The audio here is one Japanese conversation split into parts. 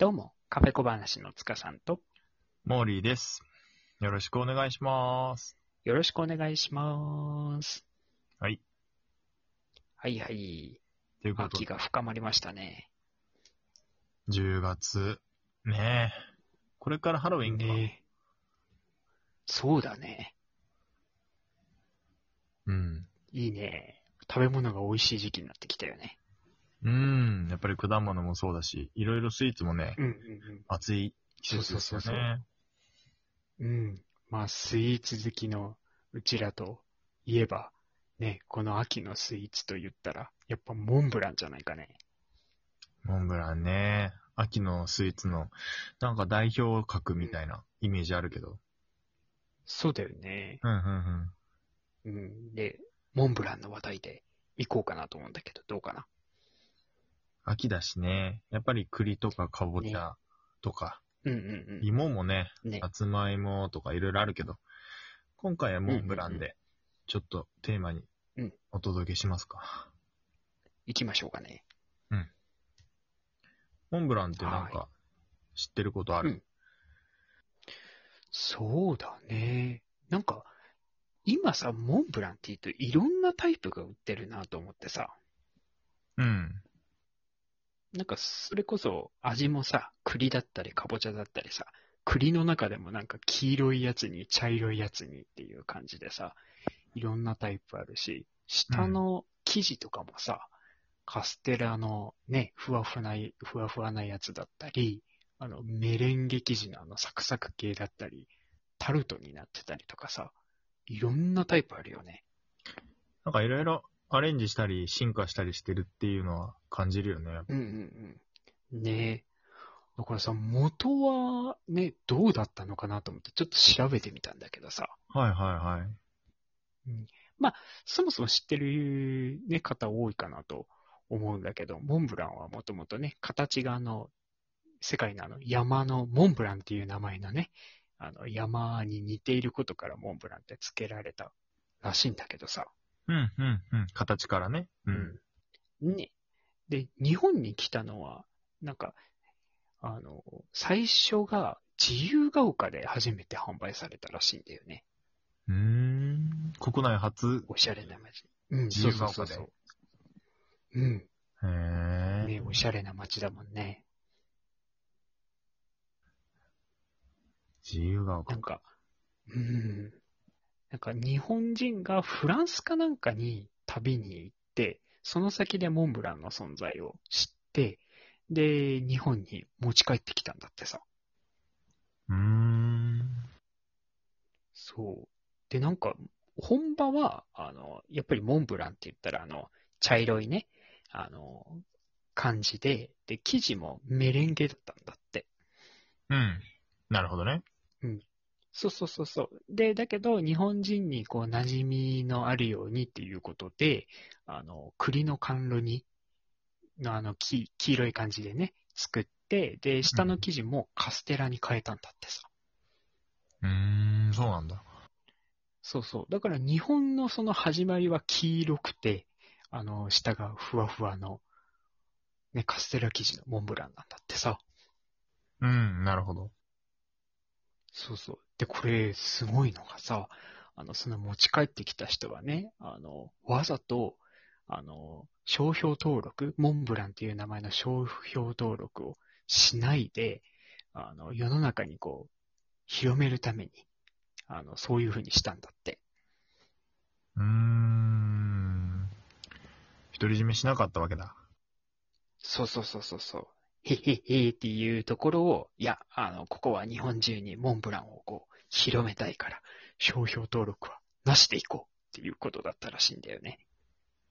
どうも、カフェ小話の塚さんと、モーリーです。よろしくお願いします。よろしくお願いします。はい。はいはい。ということで、秋が深まりましたね。10月。ねえ。これからハロウィンか。ねそうだね。うん。いいね。食べ物が美味しい時期になってきたよね。うん。やっぱり果物もそうだし、いろいろスイーツもね、うんうん暑い季節ですよそうそうそうね。うん。うん。まあ、スイーツ好きのうちらといえば、ね、この秋のスイーツと言ったら、やっぱモンブランじゃないかね。モンブランね。秋のスイーツの、なんか代表格みたいなイメージあるけど。そうだよね。うんうんうん。うん。で、モンブランの話題で行こうかなと思うんだけど、どうかな。秋だしね。やっぱり栗とかかぼちゃとか、うんうん芋もね、うん。ね。さつまいもとかいろいろあるけど、今回はモンブランうんうんで、ちょっとテーマにうんお届けしますか。行きましょうかね。モンブランってなんはか、知ってることある？うんそうだね。なんか、今さ、モンブランって言うといろんなタイプが売ってるなと思ってさ。うん。なんか、それこそ味もさ、栗だったりかぼちゃだったりさ、栗の中でもなんか黄色いやつに茶色いやつにっていう感じでさ、いろんなタイプあるし、下の生地とかもさ、カステラのね、ふわふわな、ふわふわなやつだったり、あの、メレンゲ生地のあのサクサク系だったり、タルトになってたりとかさ、いろんなタイプあるよね。なんかいろいろアレンジしたり進化したりしてるっていうのは感じるよね。うんうんうん。ねえ。だからさ、元はね、どうだったのかなと思ってちょっと調べてみたんだけどさ、はいはいはい。そもそも知ってる、ね、方多いかなと思うんだけど、モンブランはもともとね、形があの、世界のあの山のモンブランっていう名前のね、あの山に似ていることからモンブランって付けられたらしいんだけどさ。うんうんうん。形からね。うん。うん。ね。で、日本に来たのは、なんか、あの、最初が自由が丘で初めて販売されたらしいんだよね。うーん。国内初？おしゃれな街。うん、自そう由が丘で？そうそうそう。うん。へえ。ね、おしゃれな街だもんね。自由が丘なん。か、うん。なんか日本人がフランスかなんかに旅に行って、その先でモンブランの存在を知って、で、日本に持ち帰ってきたんだってさ。うーん。そう。で、なんか、本場は、あの、やっぱりモンブランって言ったら、あの、茶色いね、あの、感じで、で、生地もメレンゲだったんだって。うん。なるほどね。そうそうそうそう。で、だけど、日本人にこう、馴染みのあるようにっていうことで、あの、栗の甘露煮のあの、黄黄色い感じでね、作って、で、下の生地もカステラに変えたんだってさ。うーん、そうなんだ。そうそう。だから日本のその始まりは黄色くて、あの、下がふわふわの、ね、カステラ生地のモンブランなんだってさ。うん、なるほど。そうそう。で、これ、すごいのがさ、あの、その持ち帰ってきた人はね、あの、わざと、あの、商標登録、モンブランっていう名前の商標登録をしないで、あの、世の中にこう、広めるために、あの、そういうふうにしたんだって。うーん。独り占めしなかったわけだ。そうそうそうそうそう。へへへっていうところを、いや、あの、ここは日本中にモンブランをこう、広めたいから、商標登録はなしでいこうっていうことだったらしいんだよね。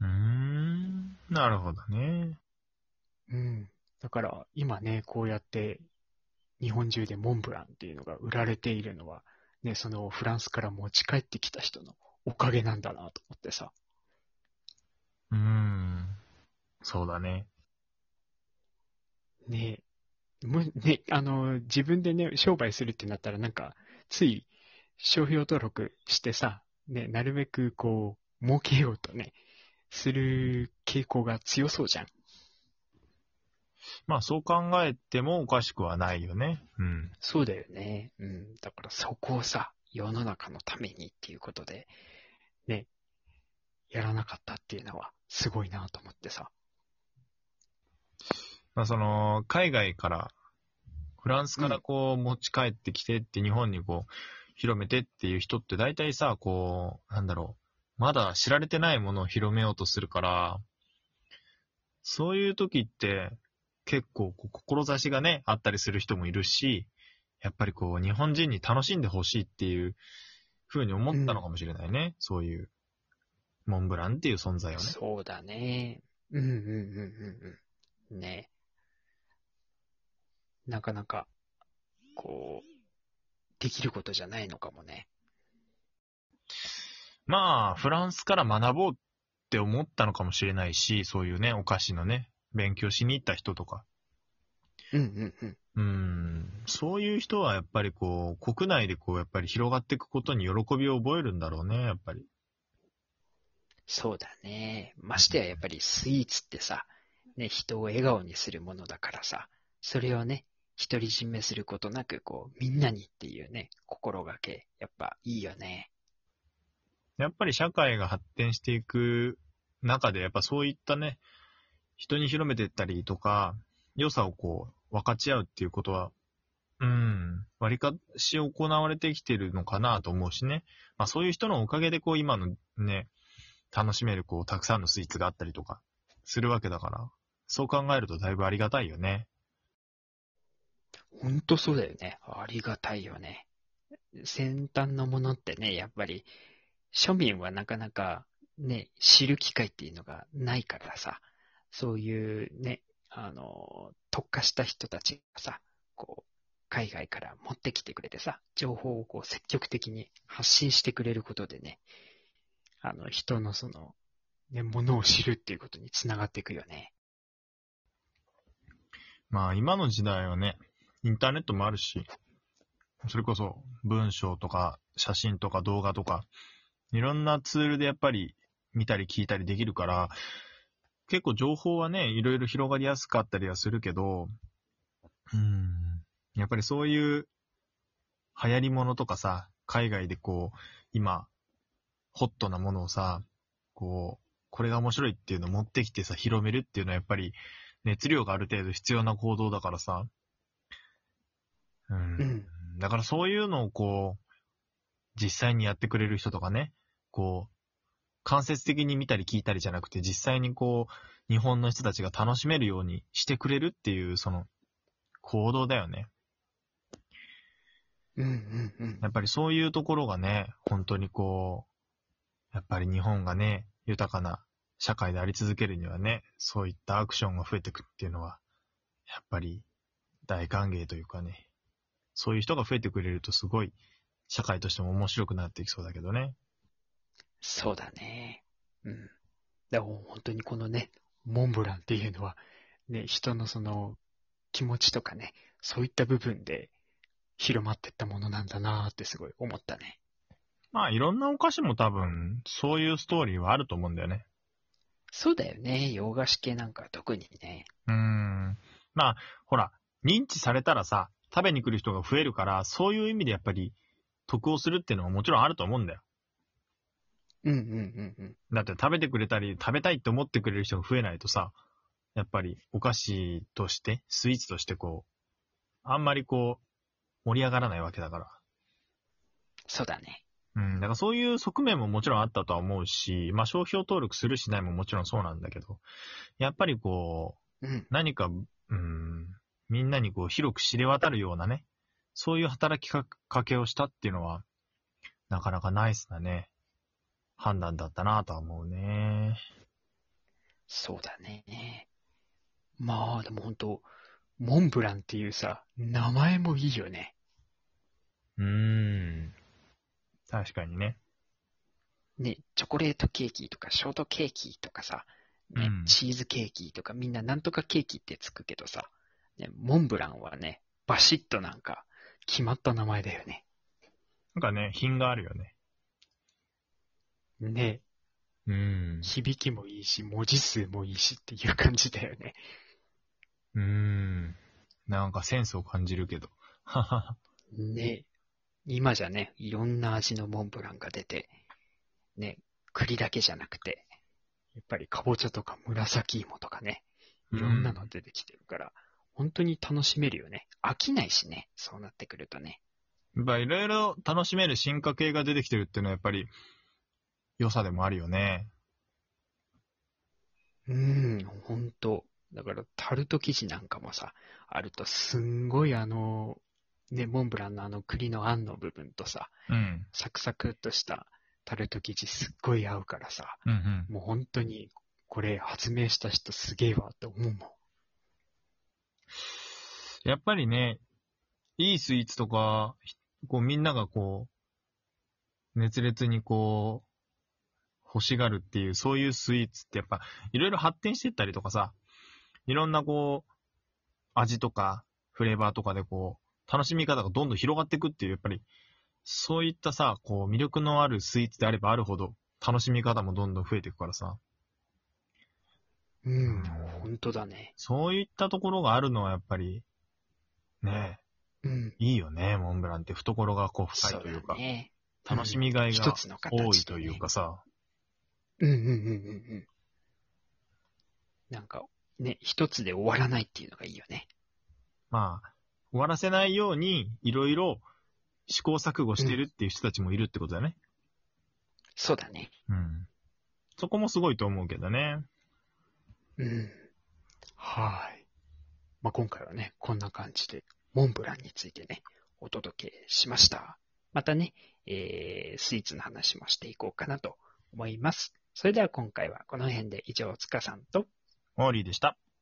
うーん。なるほどね。うん。だから、今ね、こうやって、日本中でモンブランっていうのが売られているのは、ね、そのフランスから持ち帰ってきた人のおかげなんだなと思ってさ。うーん。そうだね。ねもうね、あの、自分でね、商売するってなったらなんか、つい商標登録してさ、ね、なるべくこう、儲けようとね、する傾向が強そうじゃん。まあそう考えてもおかしくはないよね。うん。そうだよね。うん。だからそこをさ、世の中のためにっていうことで、ね、やらなかったっていうのはすごいなと思ってさ。まあその、海外から、フランスからこう持ち帰ってきてって日本にこう、広めてっていう人って大体さ、こう、なんだろう、まだ知られてないものを広めようとするから、そういう時って結構こう志がね、あったりする人もいるし、やっぱりこう日本人に楽しんでほしいっていう風に思ったのかもしれないね。そういう、モンブランっていう存在をね。そうだね。うんうんうんうんうん。ねなかなか、こう、できることじゃないのかもね。まあ、フランスから学ぼうって思ったのかもしれないし、そういうね、お菓子のね、勉強しに行った人とか。うんうんうん。うーん、そういう人はやっぱりこう、国内でこう、やっぱり広がっていくことに喜びを覚えるんだろうね、やっぱり。そうだね。ましてややっぱりスイーツってさ、ね、人を笑顔にするものだからさ、それをね、独り占めすることなく、こう、みんなにっていうね、心がけ、やっぱいいよね。やっぱり社会が発展していく中で、やっぱそういったね、人に広めていったりとか、良さをこう、分かち合うっていうことは、うん、割かし行われてきてるのかなと思うしね。まあそういう人のおかげでこう、今のね、楽しめるこう、たくさんのスイーツがあったりとか、するわけだから、そう考えるとだいぶありがたいよね。ほんとそうだよね。ありがたいよね。先端のものってね、やっぱり、庶民はなかなかね、知る機会っていうのがないからさ、そういうね、あの、特化した人たちがさ、こう、海外から持ってきてくれてさ、情報をこう積極的に発信してくれることでね、あの、人のその、ね、ものを知るっていうことにつながっていくよね。まあ今の時代はね、インターネットもあるし、それこそ文章とか写真とか動画とか、いろんなツールでやっぱり見たり聞いたりできるから、結構情報はね、いろいろ広がりやすかったりはするけど、うん、やっぱりそういう流行りものとかさ、海外でこう、今、ホットなものをさ、こう、これが面白いっていうのを持ってきてさ、広めるっていうのはやっぱり熱量がある程度必要な行動だからさ。うん。うんだからそういうのをこう、実際にやってくれる人とかね、こう、間接的に見たり聞いたりじゃなくて、実際にこう、日本の人たちが楽しめるようにしてくれるっていう、その、行動だよね。うんうんうん。やっぱりそういうところがね、本当にこう、やっぱり日本がね、豊かな社会であり続けるにはね、そういったアクションが増えてくっていうのは、やっぱり大歓迎というかね、そういう人が増えてくれるとすごい社会としても面白くなっていきそうだけどね。そうだね。うん。だから本当にこのね、モンブランっていうのは、ね、人のその気持ちとかね、そういった部分で広まっていったものなんだなーってすごい思ったね。まあいろんなお菓子も多分、そういうストーリーはあると思うんだよね。そうだよね。洋菓子系なんか特にね。うーん。まあ、ほら、認知されたらさ、食べに来る人が増えるから、そういう意味でやっぱり、得をするっていうのはもちろんあると思うんだよ。うんうんうんうん。だって食べてくれたり、食べたいって思ってくれる人が増えないとさ、やっぱりお菓子として、スイーツとしてこう、あんまりこう、盛り上がらないわけだから。そうだね。うん、だからそういう側面ももちろんあったとは思うし、まあ商標登録するしないももちろんそうなんだけど、やっぱりこう、うん。何か、うん、みんなにこう広く知れ渡るようなね、そういう働きかけをしたっていうのは、なかなかナイスなね、判断だったなとは思うね。そうだね。まあ、でも本当モンブランっていうさ、名前もいいよね。うーん。確かにね。ね、チョコレートケーキとかショートケーキとかさ、ねうんチーズケーキとかみんななんとかケーキってつくけどさ、ね、モンブランはね、バシッとなんか決まった名前だよね。なんかね、品があるよね。ね、うん。響きもいいし、文字数もいいしっていう感じだよね。うーん。なんかセンスを感じるけど。ははは。ね、今じゃね、いろんな味のモンブランが出て、ね、栗だけじゃなくて、やっぱりかぼちゃとか紫芋とかね、いろんなの出てきてるから、本当に楽しめるよね。飽きないしね、そうなってくるとね。やっぱいろいろ楽しめる進化系が出てきてるっていうのはやっぱり良さでもあるよね。うーん、ほんと。だから、タルト生地なんかもさ、あるとすんごいあの、ね、モンブランのあの栗のあんの部分とさ、うん。サクサクっとしたタルト生地すっごい合うからさ、うんうん。もう本当に、これ発明した人すげえわって思うもん。やっぱりね、いいスイーツとか、こうみんながこう、熱烈にこう、欲しがるっていう、そういうスイーツってやっぱ、いろいろ発展してったりとかさ、いろんなこう、味とか、フレーバーとかでこう、楽しみ方がどんどん広がっていくっていう、やっぱり、そういったさ、こう、魅力のあるスイーツであればあるほど、楽しみ方もどんどん増えていくからさ、うん、本当だね。そういったところがあるのはやっぱり、ねうん。いいよね、モンブランって懐がこう深いというか、だね。楽しみがいが多いというかさ、うんうんうんうんうん。なんか、ね、一つで終わらないっていうのがいいよね。まあ、終わらせないように、いろいろ試行錯誤してるっていう人たちもいるってことだね。そうだね。うん。そこもすごいと思うけどね。うん。はい。まあ、今回はね、こんな感じで、モンブランについてね、お届けしました。またね、えー、スイーツの話もしていこうかなと思います。それでは今回はこの辺で以上、つかさんと、モーリーでした。